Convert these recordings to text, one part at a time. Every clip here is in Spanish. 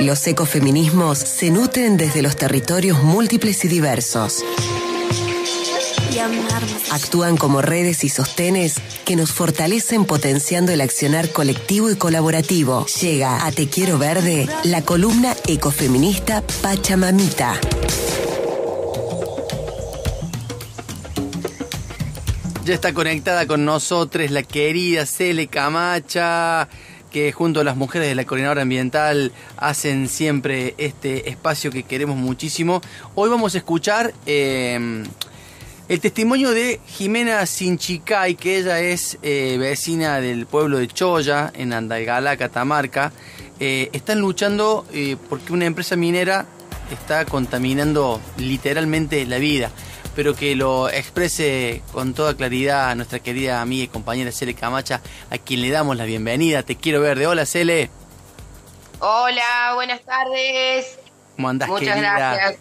Los ecofeminismos se nutren desde los territorios múltiples y diversos. Actúan como redes y sostenes que nos fortalecen potenciando el accionar colectivo y colaborativo. Llega a Te Quiero Verde la columna ecofeminista Pachamamita. Ya está conectada con nosotros la querida Cele Camacha, que junto a las mujeres de la Coordinadora Ambiental hacen siempre este espacio que queremos muchísimo. Hoy vamos a escuchar eh, el testimonio de Jimena Sinchicay, que ella es eh, vecina del pueblo de Choya, en Andalgalá, Catamarca. Eh, están luchando porque una empresa minera está contaminando literalmente la vida pero que lo exprese con toda claridad a nuestra querida amiga y compañera Cele Camacha, a quien le damos la bienvenida. Te quiero ver de hola, Cele. Hola, buenas tardes. ¿Cómo andás, Muchas gracias.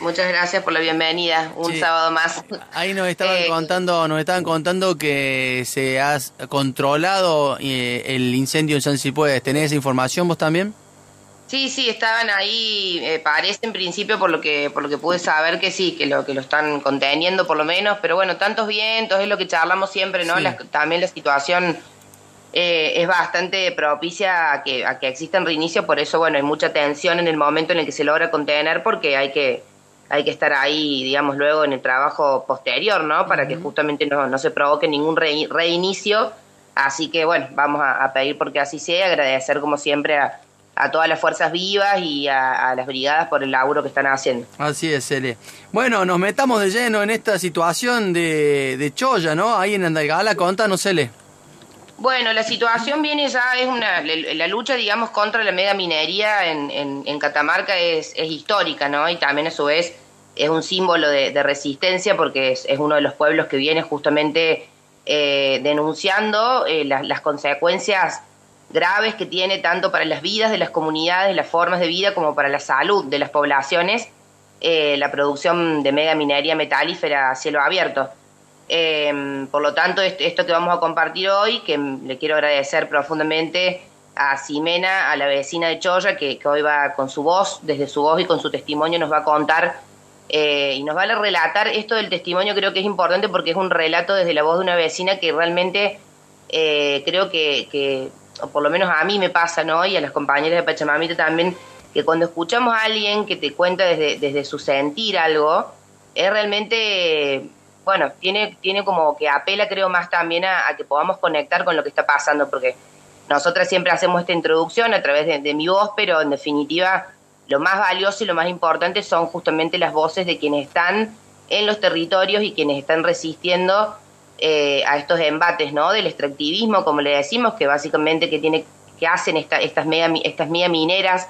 Muchas gracias por la bienvenida, un sábado más. Ahí nos estaban eh, contando, nos estaban contando que se ha controlado eh, el incendio en San Cipuedes. ¿Tenés esa información vos también? Sí, sí, estaban ahí, eh, parece en principio por lo que por lo que pude saber que sí, que lo que lo están conteniendo por lo menos, pero bueno, tantos vientos es lo que charlamos siempre, ¿no? también la situación eh, es bastante propicia a que a que exista reinicio, por eso bueno, hay mucha tensión en el momento en el que se logra contener porque hay que hay que estar ahí, digamos, luego en el trabajo posterior, ¿no? Para que justamente no, no se provoque ningún reinicio. Así que bueno, vamos a, a pedir porque así sea, agradecer como siempre a a todas las fuerzas vivas y a, las brigadas por el laburo que están haciendo. Así es, Cele. Bueno, nos metamos de lleno en esta situación de, de Choya, ¿no? Ahí en Andalgala, contanos, Cele. Bueno, la situación viene ya, es una, la lucha, digamos, contra la mega minería en, en, Catamarca es, es, histórica, ¿no? Y también a su vez es un símbolo de, resistencia porque es, es, uno de los pueblos que viene justamente eh, denunciando eh, las consecuencias graves que tiene tanto para las vidas de las comunidades, las formas de vida, como para la salud de las poblaciones, eh, la producción de mega minería metalífera a cielo abierto. Em, por lo tanto, esto que vamos a compartir hoy, que le quiero agradecer profundamente a Ximena, a la vecina de Choya, que, hoy va con su voz, desde su voz y con su testimonio nos va a contar eh, y nos va a relatar esto del testimonio, creo que es importante porque es un relato desde la voz de una vecina que realmente eh, creo que o por lo menos a mí me pasa, ¿no? Y a las compañeras de Pachamamita también, que cuando escuchamos a alguien que te cuenta desde, desde su sentir algo, es realmente, bueno, tiene, tiene como que apela, creo, más también a, que podamos conectar con lo que está pasando, porque nosotras siempre hacemos esta introducción a través de, de mi voz, pero en definitiva lo más valioso y lo más importante son justamente las voces de quienes están en los territorios y quienes están resistiendo eh, a estos embates ¿no? del extractivismo, como le decimos, que básicamente que, tiene, que hacen esta, estas, mega, estas mega mineras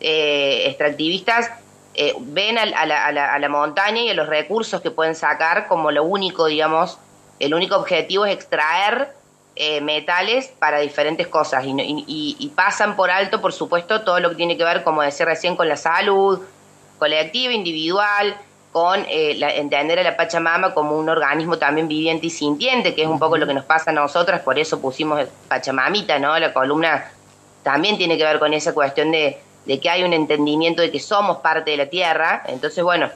eh, extractivistas, eh, ven a, la, a, la, montaña y a los recursos que pueden sacar como lo único, digamos, el único objetivo es extraer metales para diferentes cosas y, y, pasan por alto, por supuesto, todo lo que tiene que ver, como decía recién, con la salud colectiva, individual, con eh, entender a la Pachamama como un organismo también viviente y sintiente, que es un poco lo que nos pasa a nosotras, por eso pusimos Pachamamita, ¿no? La columna también tiene que ver con esa cuestión de, que hay un entendimiento de que somos parte de la tierra, entonces bueno,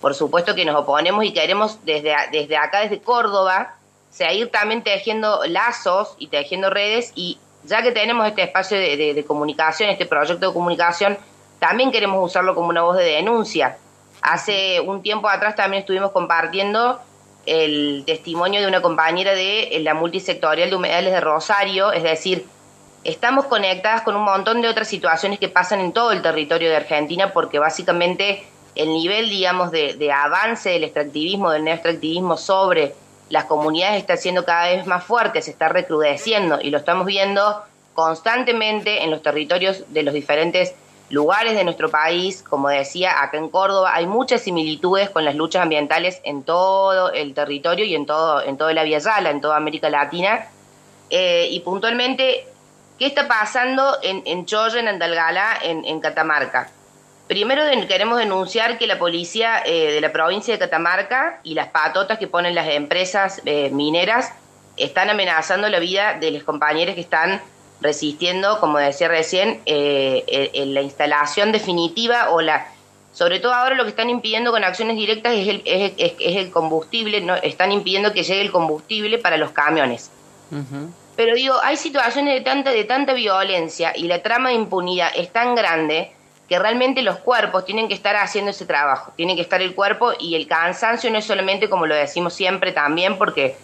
por supuesto que nos oponemos y queremos desde, desde acá, desde Córdoba, seguir también tejiendo lazos y tejiendo redes y ya que tenemos este espacio de comunicación, este proyecto de comunicación, también queremos usarlo como una voz de denuncia Hace un tiempo atrás también estuvimos compartiendo el testimonio de una compañera de la multisectorial de humedales de Rosario, es decir, estamos conectadas con un montón de otras situaciones que pasan en todo el territorio de Argentina porque básicamente el nivel, digamos, de, avance del extractivismo, del neoextractivismo sobre las comunidades está siendo cada vez más fuerte, se está recrudeciendo y lo estamos viendo constantemente en los territorios de los diferentes lugares de nuestro país, como decía, acá en Córdoba hay muchas similitudes con las luchas ambientales en todo el territorio y en todo, en toda la Vía Yala, en toda América Latina. Eh, y puntualmente, ¿qué está pasando en, en en Andalgalá, en, Catamarca? Primero queremos denunciar que la policía eh, de la provincia de Catamarca y las patotas que ponen las empresas eh, mineras están amenazando la vida de los compañeros que están resistiendo, como decía recién, eh, en la instalación definitiva o la... Sobre todo ahora lo que están impidiendo con acciones directas es el, es, el combustible, ¿no? están impidiendo que llegue el combustible para los camiones. Pero digo, hay situaciones de tanta, de tanta violencia y la trama de impunidad es tan grande que realmente los cuerpos tienen que estar haciendo ese trabajo, tiene que estar el cuerpo y el cansancio no es solamente como lo decimos siempre también, porque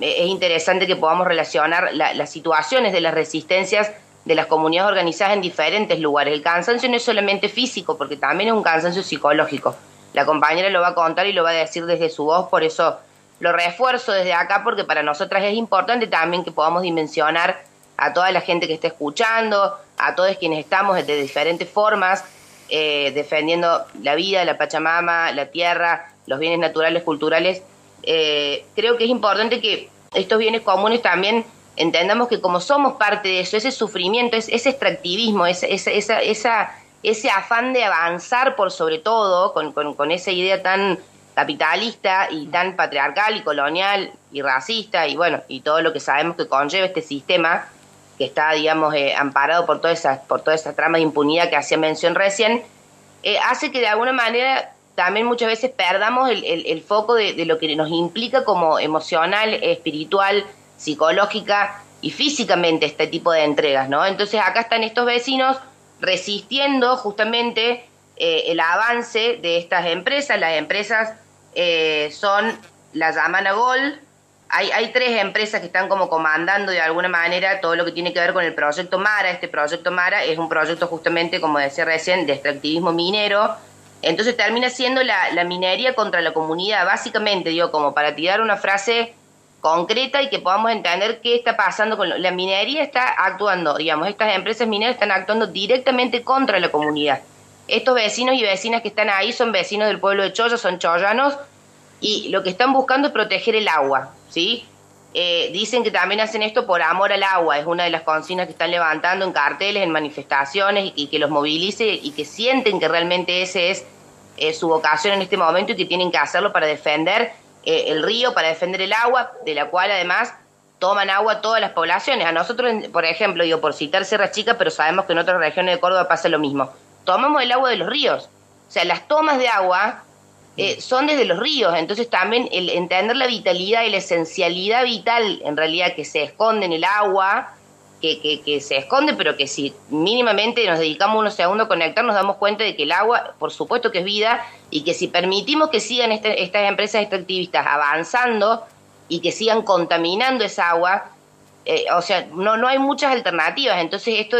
es interesante que podamos relacionar las situaciones de las resistencias de las comunidades organizadas en diferentes lugares. El cansancio no es solamente físico, porque también es un cansancio psicológico. La compañera lo va a contar y lo va a decir desde su voz, por eso lo refuerzo desde acá, porque para nosotras es importante también que podamos dimensionar a toda la gente que está escuchando, a todos quienes estamos de diferentes formas, eh, defendiendo la vida, la Pachamama, la tierra, los bienes naturales, culturales. Eh, creo que es importante que estos bienes comunes también entendamos que como somos parte de eso, ese sufrimiento, ese, extractivismo, esa, esa, ese afán de avanzar por sobre todo, con, con, con esa idea tan capitalista y tan patriarcal y colonial y racista y bueno, y todo lo que sabemos que conlleva este sistema, que está, digamos, eh, amparado por toda, esa, por toda esa trama de impunidad que hacía mención recién, eh, hace que de alguna manera también muchas veces perdamos el, el, foco de, de, lo que nos implica como emocional, espiritual, psicológica y físicamente este tipo de entregas, ¿no? Entonces acá están estos vecinos resistiendo justamente eh, el avance de estas empresas. Las empresas son la Yamana Gol, hay, hay tres empresas que están como comandando de alguna manera todo lo que tiene que ver con el proyecto Mara. Este proyecto Mara es un proyecto justamente, como decía recién, de extractivismo minero. Entonces termina siendo la, minería contra la comunidad, básicamente, digo, como para tirar una frase concreta y que podamos entender qué está pasando con la minería está actuando, digamos, estas empresas mineras están actuando directamente contra la comunidad. Estos vecinos y vecinas que están ahí son vecinos del pueblo de Choya, son choyanos y lo que están buscando es proteger el agua. ¿sí? Eh, dicen que también hacen esto por amor al agua, es una de las consignas que están levantando en carteles, en manifestaciones y, que los movilice y que sienten que realmente ese es eh, su vocación en este momento y que tienen que hacerlo para defender eh, el río, para defender el agua, de la cual además toman agua todas las poblaciones. A nosotros, por ejemplo, digo por citar Sierra Chica, pero sabemos que en otras regiones de Córdoba pasa lo mismo. Tomamos el agua de los ríos. O sea, las tomas de agua eh, son desde los ríos. Entonces también el entender la vitalidad y la esencialidad vital en realidad que se esconde en el agua, que, que, se esconde, pero que si mínimamente nos dedicamos unos segundos a conectar, nos damos cuenta de que el agua, por supuesto que es vida, y que si permitimos que sigan este, estas empresas extractivistas avanzando y que sigan contaminando esa agua, eh, o sea, no, no hay muchas alternativas. Entonces esto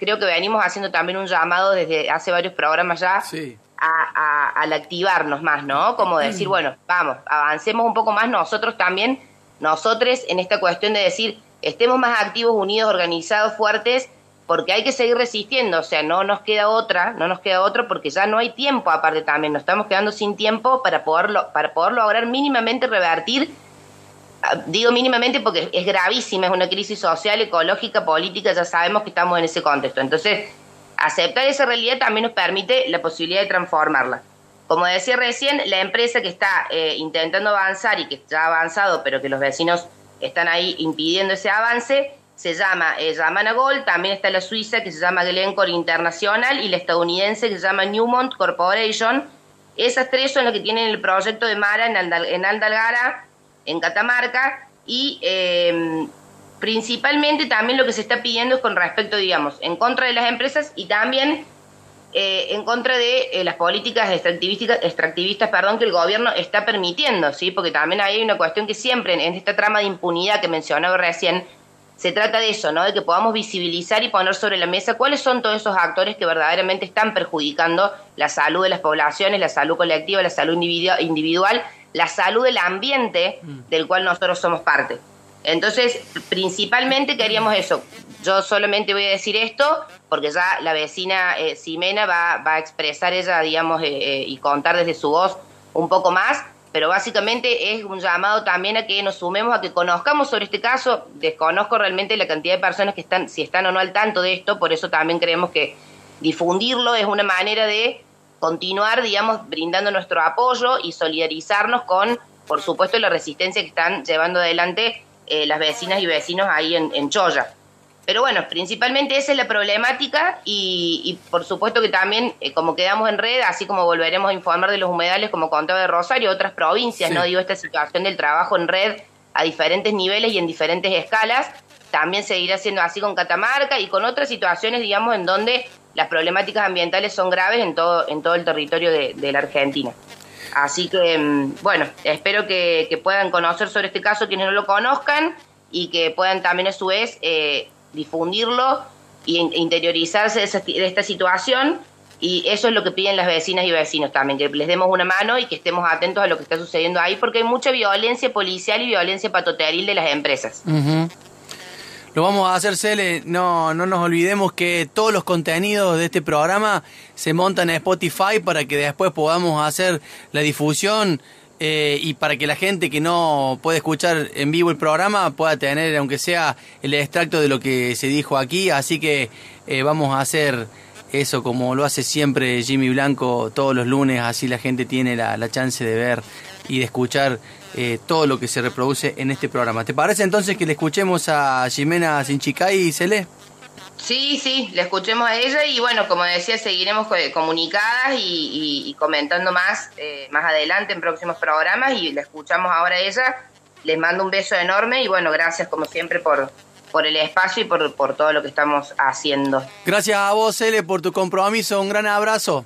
creo que venimos haciendo también un llamado desde hace varios programas ya. Sí a, al activarnos más, ¿no? Como decir, bueno, vamos, avancemos un poco más nosotros también, nosotros en esta cuestión de decir, estemos más activos, unidos, organizados, fuertes, porque hay que seguir resistiendo, o sea, no nos queda otra, no nos queda otra porque ya no hay tiempo aparte también, nos estamos quedando sin tiempo para poderlo, para poder lograr mínimamente revertir, ah, digo mínimamente porque es gravísima, es una crisis social, ecológica, política, ya sabemos que estamos en ese contexto. Entonces, aceptar esa realidad también nos permite la posibilidad de transformarla. Como decía recién, la empresa que está eh, intentando avanzar y que ha avanzado, pero que los vecinos están ahí impidiendo ese avance, se llama eh, Yamana Gold, también está la suiza que se llama Glencore Internacional y la estadounidense que se llama Newmont Corporation. Esas tres son las que tienen el proyecto de Mara en, en Andalgara, en Catamarca, y eh, principalmente también lo que se está pidiendo es con respecto, digamos, en contra de las empresas y también eh, en contra de eh, las políticas extractivistas, extractivistas perdón, que el gobierno está permitiendo, ¿sí? porque también hay una cuestión que siempre en esta trama de impunidad que mencionaba recién, se trata de eso, ¿no? de que podamos visibilizar y poner sobre la mesa cuáles son todos esos actores que verdaderamente están perjudicando la salud de las poblaciones, la salud colectiva, la salud individual, la salud del ambiente mm. del cual nosotros somos parte. Entonces, principalmente queríamos eso. Yo solamente voy a decir esto porque ya la vecina eh, Ximena va, va, a expresar ella, digamos, eh, eh, y contar desde su voz un poco más, pero básicamente es un llamado también a que nos sumemos, a que conozcamos sobre este caso. Desconozco realmente la cantidad de personas que están, si están o no al tanto de esto, por eso también creemos que difundirlo es una manera de continuar, digamos, brindando nuestro apoyo y solidarizarnos con, por supuesto, la resistencia que están llevando adelante eh, las vecinas y vecinos ahí en, en Choya. Pero bueno, principalmente esa es la problemática y, por supuesto que también, eh, como quedamos en red, así como volveremos a informar de los humedales, como contaba de Rosario, otras provincias, ¿no? Digo, esta situación del trabajo en red a diferentes niveles y en diferentes escalas, también seguirá siendo así con Catamarca y con otras situaciones, digamos, en donde las problemáticas ambientales son graves en todo, en todo el territorio de, la Argentina. Así que, mm, bueno, espero que, puedan conocer sobre este caso quienes no lo conozcan y que puedan también a su vez eh, difundirlo e interiorizarse de, esta situación. Y eso es lo que piden las vecinas y vecinos también, que les demos una mano y que estemos atentos a lo que está sucediendo ahí, porque hay mucha violencia policial y violencia patoteril de las empresas. Lo vamos a hacer, Cele. No, no nos olvidemos que todos los contenidos de este programa se montan en Spotify para que después podamos hacer la difusión eh, y para que la gente que no puede escuchar en vivo el programa pueda tener, aunque sea el extracto de lo que se dijo aquí. Así que eh, vamos a hacer eso como lo hace siempre Jimmy Blanco todos los lunes, así la gente tiene la, la chance de ver y de escuchar eh, todo lo que se reproduce en este programa. ¿Te parece entonces que le escuchemos a Jimena Sinchicay y Cele? Sí, sí, le escuchemos a ella y bueno, como decía, seguiremos comunicadas y, comentando más eh, más adelante en próximos programas y le escuchamos ahora a ella. Les mando un beso enorme y bueno, gracias como siempre por, por el espacio y por, por todo lo que estamos haciendo. Gracias a vos, Cele, por tu compromiso. Un gran abrazo.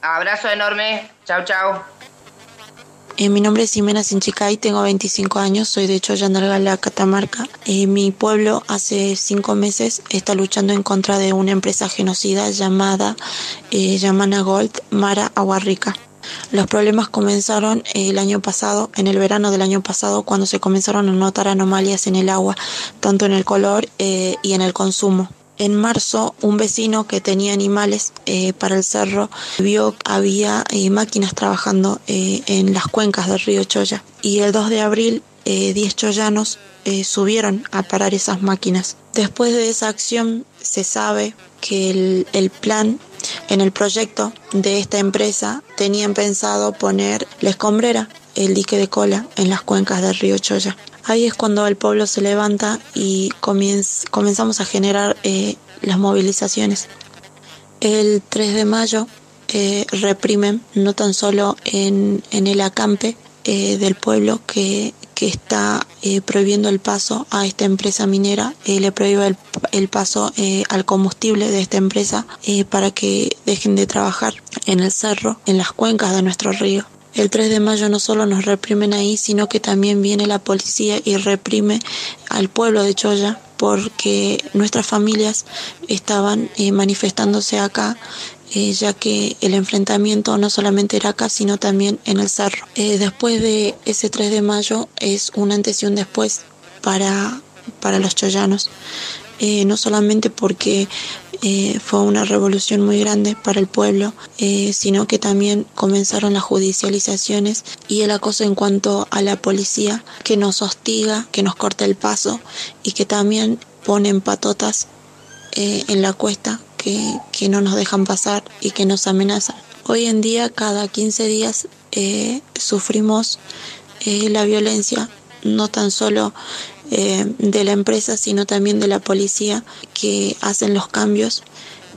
Abrazo enorme. Chau, chau. Eh, mi nombre es Jimena Sinchicay, tengo 25 años, soy de Choyandargala, Catamarca. Eh, mi pueblo hace cinco meses está luchando en contra de una empresa genocida llamada eh, Gold Mara Aguarrica. Los problemas comenzaron el año pasado, en el verano del año pasado, cuando se comenzaron a notar anomalias en el agua, tanto en el color y en el consumo. En marzo, un vecino que tenía animales eh, para el cerro vio que había eh, máquinas trabajando eh, en las cuencas del río Choya. Y el 2 de abril, 10 choyanos subieron a parar esas máquinas. Después de esa acción, se sabe que el, plan en el proyecto de esta empresa tenían pensado poner la escombrera, el dique de cola, en las cuencas del río Choya. Ahí es cuando el pueblo se levanta y comenzamos a generar eh, las movilizaciones. El 3 de mayo eh, reprimen, no tan solo en, el acampe eh, del pueblo que, está prohibiendo el paso a esta empresa minera, le prohíbe el, el paso al combustible de esta empresa para que dejen de trabajar en el cerro, en las cuencas de nuestro río. El 3 de mayo no solo nos reprimen ahí, sino que también viene la policía y reprime al pueblo de Choya porque nuestras familias estaban eh, manifestándose acá eh, ya que el enfrentamiento no solamente era acá, sino también en el cerro. Eh, después de ese 3 de mayo es un antes y un después para, para los choyanos. Eh, no solamente porque eh, fue una revolución muy grande para el pueblo, eh, sino que también comenzaron las judicializaciones y el acoso en cuanto a la policía que nos hostiga, que nos corta el paso y que también ponen patotas en la cuesta que, que, no nos dejan pasar y que nos amenazan. Hoy en día, cada 15 días, sufrimos la violencia, no tan solo eh, de la empresa, sino también de la policía que hacen los cambios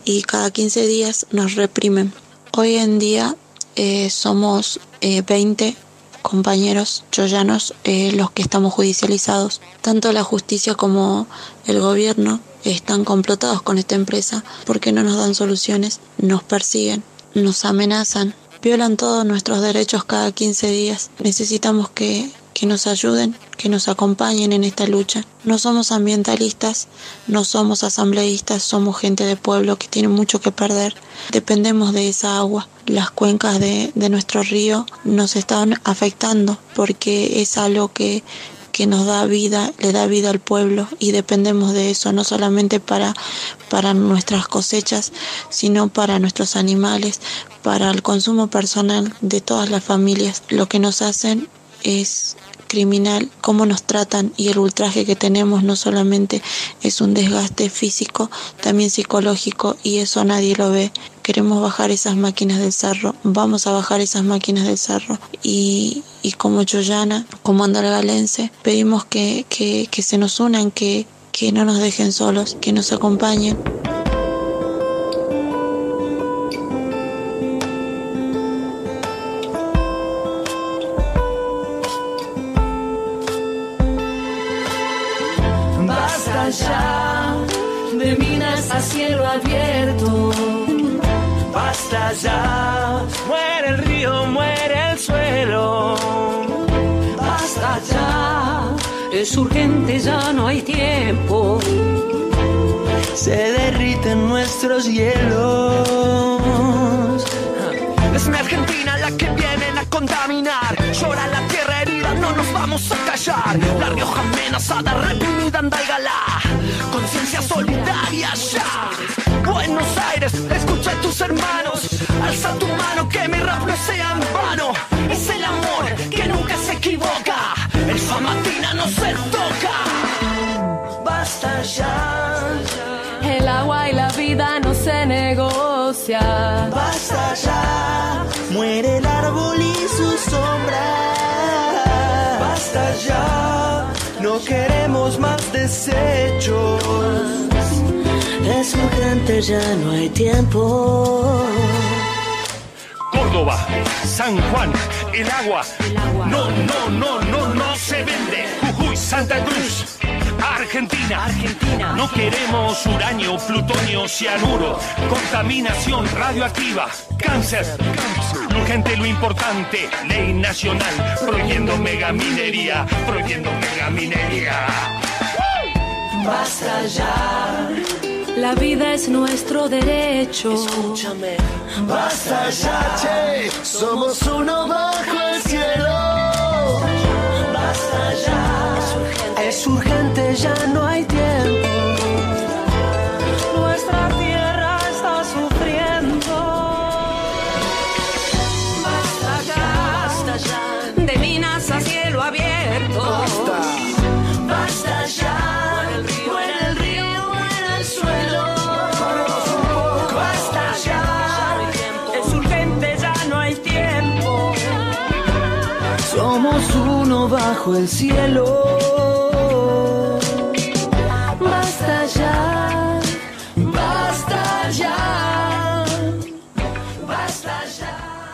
y cada 15 días nos reprimen. Hoy en día eh, somos 20 eh, compañeros choyanos los que estamos judicializados. Tanto la justicia como el gobierno están complotados con esta empresa porque no nos dan soluciones, nos persiguen, nos amenazan, violan todos nuestros derechos cada 15 días. Necesitamos que que nos ayuden, que nos acompañen en esta lucha. No somos ambientalistas, no somos asambleístas, somos gente de pueblo que tiene mucho que perder. Dependemos de esa agua. Las cuencas de, nuestro río nos están afectando porque es algo que que nos da vida, le da vida al pueblo y dependemos de eso, no solamente para, para nuestras cosechas, sino para nuestros animales, para el consumo personal de todas las familias. Lo que nos hacen es criminal, cómo nos tratan y el ultraje que tenemos no solamente es un desgaste físico, también psicológico y eso nadie lo ve. Queremos bajar esas máquinas del cerro, vamos a bajar esas máquinas del cerro y, y como Choyana, como Andalgalense, pedimos que, que, que se nos unan, que, que no nos dejen solos, que nos acompañen. Es urgente, ya no hay tiempo. Se derriten nuestros hielos. Es mi Argentina la que vienen a contaminar. Llora la tierra herida, no nos vamos a callar. La Rioja amenazada, reprimida, andalgalá. Conciencia solidaria ya. Buenos Aires, escucha a tus hermanos. Alza tu mano, que mi rap no sea en vano. El famatina no se toca. Basta ya. El agua y la vida no se negocia. Basta ya, muere el árbol y su sombra. Basta ya, no queremos más desechos. Es urgente, ya no hay tiempo. Córdoba, San Juan, el agua. No, no, no, no, no se vende. Jujuy, Santa Cruz. Argentina. Argentina. No queremos uranio, plutonio, cianuro, contaminación radioactiva, cáncer. Lo urgente, lo importante, ley nacional, prohibiendo megaminería, prohibiendo megaminería. Basta ya, La vida es nuestro derecho. escúchame. Basta ya, che, somos uno bajo el cielo. Basta ya, es urgente, ya no hay tiempo. Nuestra tierra está sufriendo. Basta ya, basta ya. De minas a cielo abierto. Bajo el cielo.